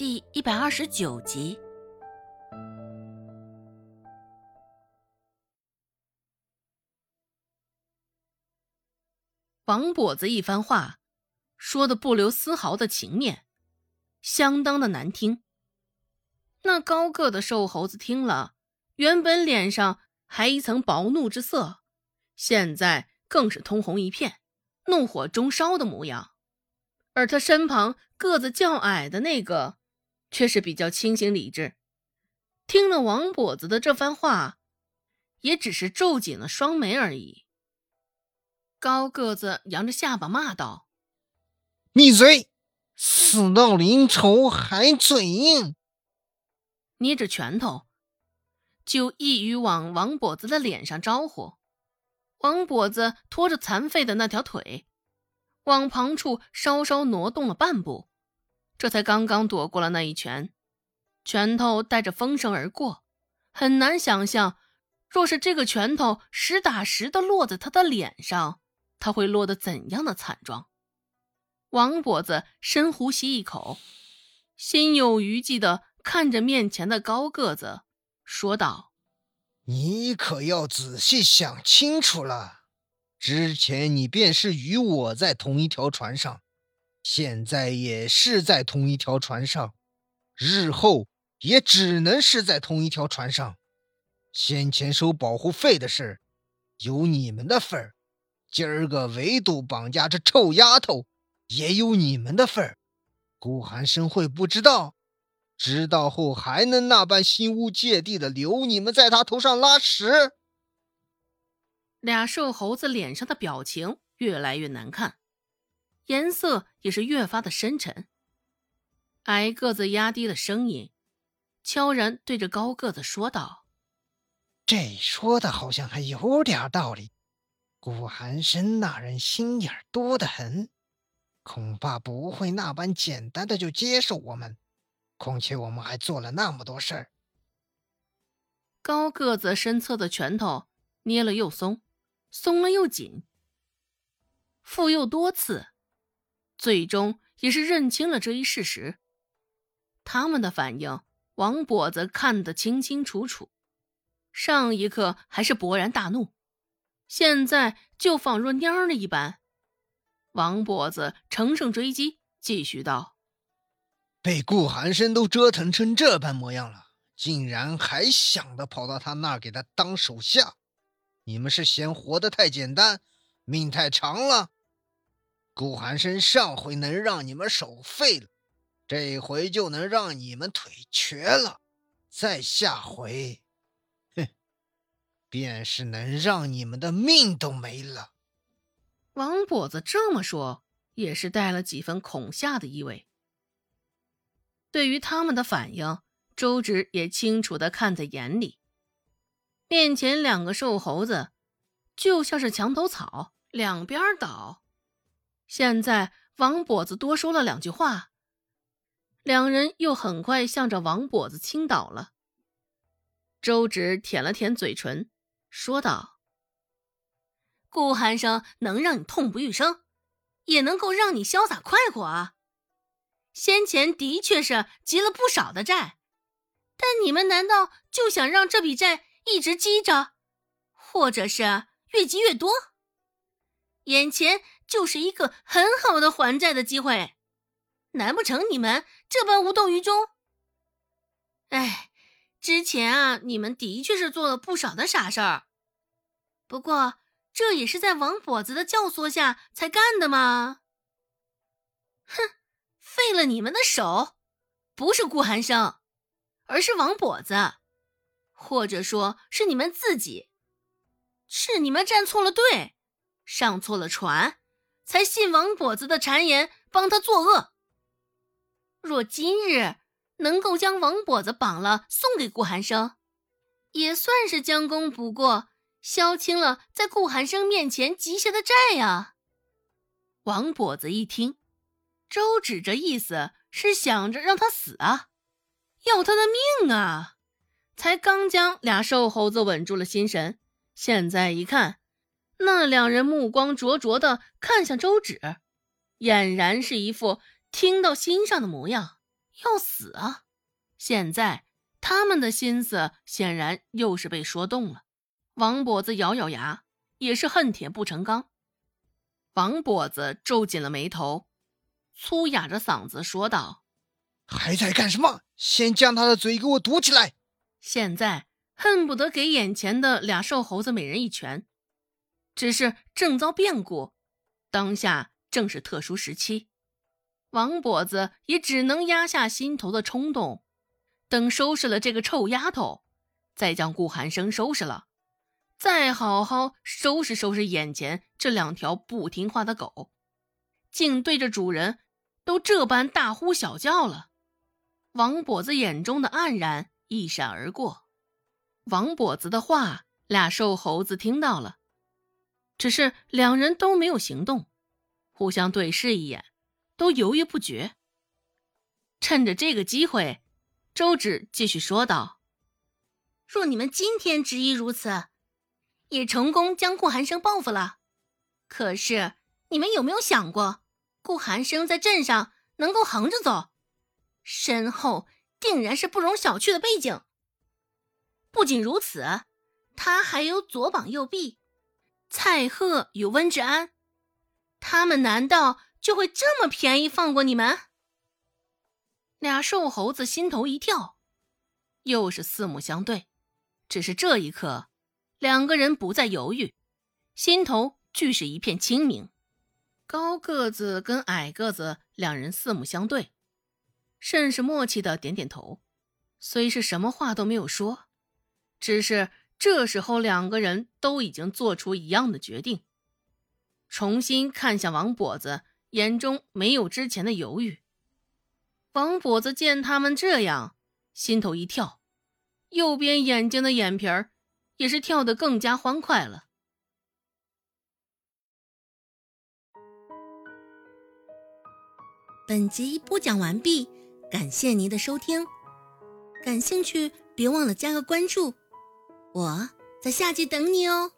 第一百二十九集。王跛子一番话，说的不留丝毫的情面，相当的难听。那高个的瘦猴子听了，原本脸上还一层薄怒之色，现在更是通红一片，怒火中烧的模样。而他身旁个子较矮的那个，却是比较清醒理智。听了王跛子的这番话，也只是皱紧了双眉而已。高个子扬着下巴骂道：“闭嘴！死到临头还嘴硬！”捏着拳头，就一语往王跛子的脸上招呼。王跛子拖着残废的那条腿，往旁处稍稍挪动了半步，这才刚刚躲过了那一拳。拳头带着风声而过，很难想象，若是这个拳头实打实的落在他的脸上。他会落得怎样的惨状？王跛子深呼吸一口，心有余悸的看着面前的高个子，说道：“你可要仔细想清楚了。之前你便是与我在同一条船上，现在也是在同一条船上，日后也只能是在同一条船上。先前收保护费的事，有你们的份儿。”今儿个唯独绑架这臭丫头，也有你们的份儿。顾寒生会不知道？知道后还能那般心无芥蒂的留你们在他头上拉屎？俩瘦猴子脸上的表情越来越难看，颜色也是越发的深沉。矮个子压低了声音，悄然对着高个子说道：“这说的好像还有点道理。”古寒生那人心眼多得很，恐怕不会那般简单的就接受我们。况且我们还做了那么多事儿。高个子身侧的拳头捏了又松，松了又紧，复又多次，最终也是认清了这一事实。他们的反应，王跛子看得清清楚楚。上一刻还是勃然大怒。现在就仿若蔫儿了一般，王跛子乘胜追击，继续道：“被顾寒生都折腾成这般模样了，竟然还想着跑到他那儿给他当手下？你们是嫌活得太简单，命太长了？顾寒生上回能让你们手废了，这回就能让你们腿瘸了，再下回……”哼便是能让你们的命都没了。王跛子这么说，也是带了几分恐吓的意味。对于他们的反应，周芷也清楚的看在眼里。面前两个瘦猴子，就像是墙头草，两边倒。现在王跛子多说了两句话，两人又很快向着王跛子倾倒了。周芷舔了舔嘴唇。说道：“顾寒生能让你痛不欲生，也能够让你潇洒快活啊。先前的确是积了不少的债，但你们难道就想让这笔债一直积着，或者是越积越多？眼前就是一个很好的还债的机会，难不成你们这般无动于衷？哎。”之前啊，你们的确是做了不少的傻事儿，不过这也是在王跛子的教唆下才干的嘛。哼，废了你们的手，不是顾寒生，而是王跛子，或者说是你们自己，是你们站错了队，上错了船，才信王跛子的谗言，帮他作恶。若今日。能够将王跛子绑了送给顾寒生，也算是将功补过，消清了在顾寒生面前积下的债呀。王跛子一听，周芷这意思是想着让他死啊，要他的命啊，才刚将俩瘦猴子稳住了心神。现在一看，那两人目光灼灼的看向周芷，俨然是一副听到心上的模样。要死啊！现在他们的心思显然又是被说动了。王跛子咬咬牙，也是恨铁不成钢。王跛子皱紧了眉头，粗哑着嗓子说道：“还在干什么？先将他的嘴给我堵起来！”现在恨不得给眼前的俩瘦猴子每人一拳。只是正遭变故，当下正是特殊时期，王跛子也只能压下心头的冲动，等收拾了这个臭丫头，再将顾寒生收拾了。再好好收拾收拾眼前这两条不听话的狗，竟对着主人都这般大呼小叫了。王跛子眼中的黯然一闪而过。王跛子的话，俩瘦猴子听到了，只是两人都没有行动，互相对视一眼，都犹豫不决。趁着这个机会，周芷继续说道：“若你们今天执意如此。”也成功将顾寒生报复了，可是你们有没有想过，顾寒生在镇上能够横着走，身后定然是不容小觑的背景。不仅如此，他还有左膀右臂，蔡贺与温志安，他们难道就会这么便宜放过你们？俩瘦猴子心头一跳，又是四目相对，只是这一刻。两个人不再犹豫，心头俱是一片清明。高个子跟矮个子两人四目相对，甚是默契的点点头，虽是什么话都没有说，只是这时候两个人都已经做出一样的决定。重新看向王跛子，眼中没有之前的犹豫。王跛子见他们这样，心头一跳，右边眼睛的眼皮儿。也是跳得更加欢快了。本集播讲完毕，感谢您的收听。感兴趣，别忘了加个关注，我在下集等你哦。